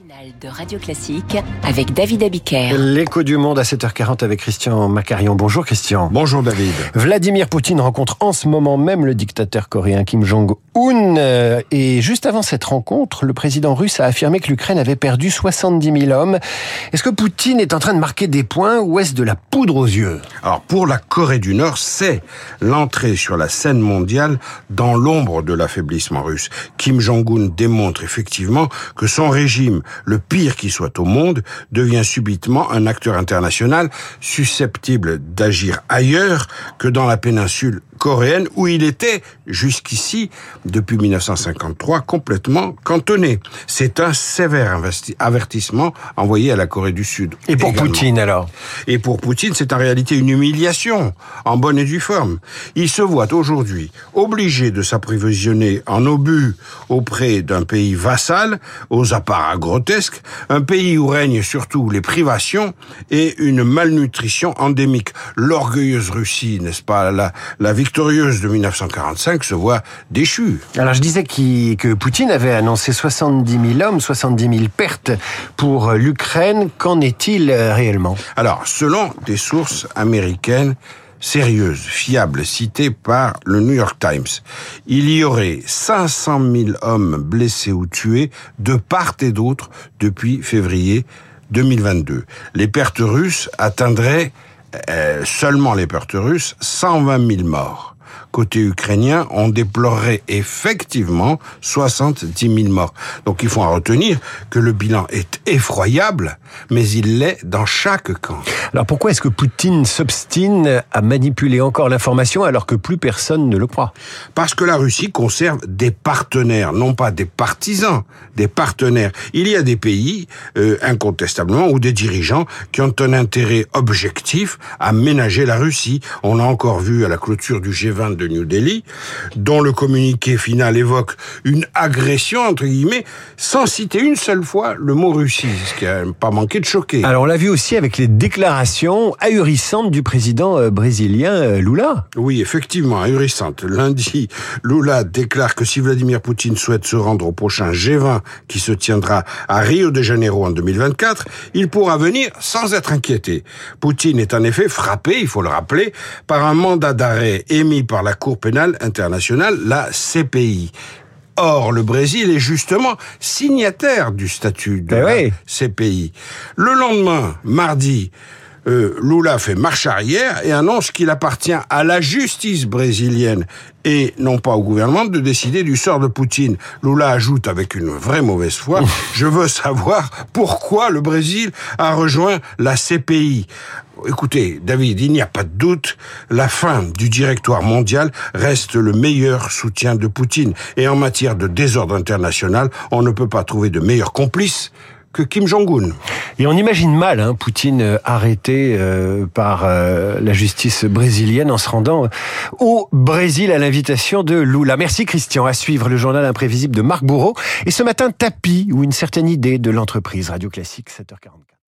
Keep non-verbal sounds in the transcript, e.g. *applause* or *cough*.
matinale de Radio Classique avec David Abiker. L'écho du monde à 7h40 avec Christian Macarion. Bonjour Christian. Bonjour David. Vladimir Poutine rencontre en ce moment même le dictateur coréen Kim Jong-un. Euh, Et juste avant cette rencontre, le président russe a affirmé que l'Ukraine avait perdu 70 000 hommes. Est-ce que Poutine est en train de marquer des points ou est-ce de la poudre aux yeux? Alors pour la Corée du Nord, c'est l'entrée sur la scène mondiale dans l'ombre de l'affaiblissement russe. Kim Jong-un démontre effectivement que son régime, le pire qui soit au monde, devient subitement un acteur international susceptible d'agir ailleurs que dans la péninsule coréenne où il était jusqu'ici, depuis 1953, complètement cantonné. C'est un sévère avertissement envoyé à la Corée du Sud. Et pour également. Poutine alors? Et pour Poutine, c'est en réalité une humiliation, en bonne et due forme. Il se voit aujourd'hui obligé de s'approvisionner en obus auprès d'un pays vassal, aux apparats grotesques, un pays où règnent surtout les privations et une malnutrition endémique. L'orgueilleuse Russie, n'est-ce pas, la, la victorieuse de 1945 se voit déchue. Alors je disais que Poutine avait annoncé 70 000 hommes, 70 000 pertes pour l'Ukraine. Qu'en est-il euh, réellement? Alors, selon des sources américaines sérieuses, fiables, citées par le New York Times, il y aurait 500 000 hommes blessés ou tués de part et d'autre depuis février 2022. Les pertes russes atteindraient, euh, seulement les pertes russes, 120 000 morts. Côté ukrainien, on déplorerait effectivement 70 000 morts. Donc il faut en retenir que le bilan est effroyable, mais il l'est dans chaque camp. Alors pourquoi est-ce que Poutine s'obstine à manipuler encore l'information alors que plus personne ne le croit? Parce que la Russie conserve des partenaires, non pas des partisans, des partenaires. Il y a des pays, euh, incontestablement, ou des dirigeants qui ont un intérêt objectif à ménager la Russie. On l'a encore vu à la clôture du G20 de New Delhi, dont le communiqué final évoque une agression, entre guillemets, sans citer une seule fois le mot Russie, ce qui a pas manqué de choquer. Alors on l'a vu aussi avec les déclarations ahurissantes du président euh, brésilien euh, Lula. Oui, effectivement, ahurissante. Lundi, Lula déclare que si Vladimir Poutine souhaite se rendre au prochain G20 qui se tiendra à Rio de Janeiro en 2024, il pourra venir sans être inquiété. Poutine est en effet frappé, il faut le rappeler, par un mandat d'arrêt émis par la Cour pénale internationale, la CPI. Or, le Brésil est justement signataire du statut de Eh la oui. CPI. Le lendemain, mardi, euh, Lula fait marche arrière et annonce qu'il appartient à la justice brésilienne et non pas au gouvernement de décider du sort de Poutine. Lula ajoute avec une vraie mauvaise foi, *laughs* je veux savoir pourquoi le Brésil a rejoint la CPI. Écoutez, David, il n'y a pas de doute, la fin du directoire mondial reste le meilleur soutien de Poutine. Et en matière de désordre international, on ne peut pas trouver de meilleur complice que Kim Jong-un. Et on imagine mal hein, Poutine euh, arrêté euh, par euh, la justice brésilienne en se rendant euh, au Brésil à l'invitation de Lula. Merci Christian. À suivre le journal imprévisible de Marc Bourreau. Et ce matin, tapis ou une certaine idée de l'entreprise Radio Classique 7h44.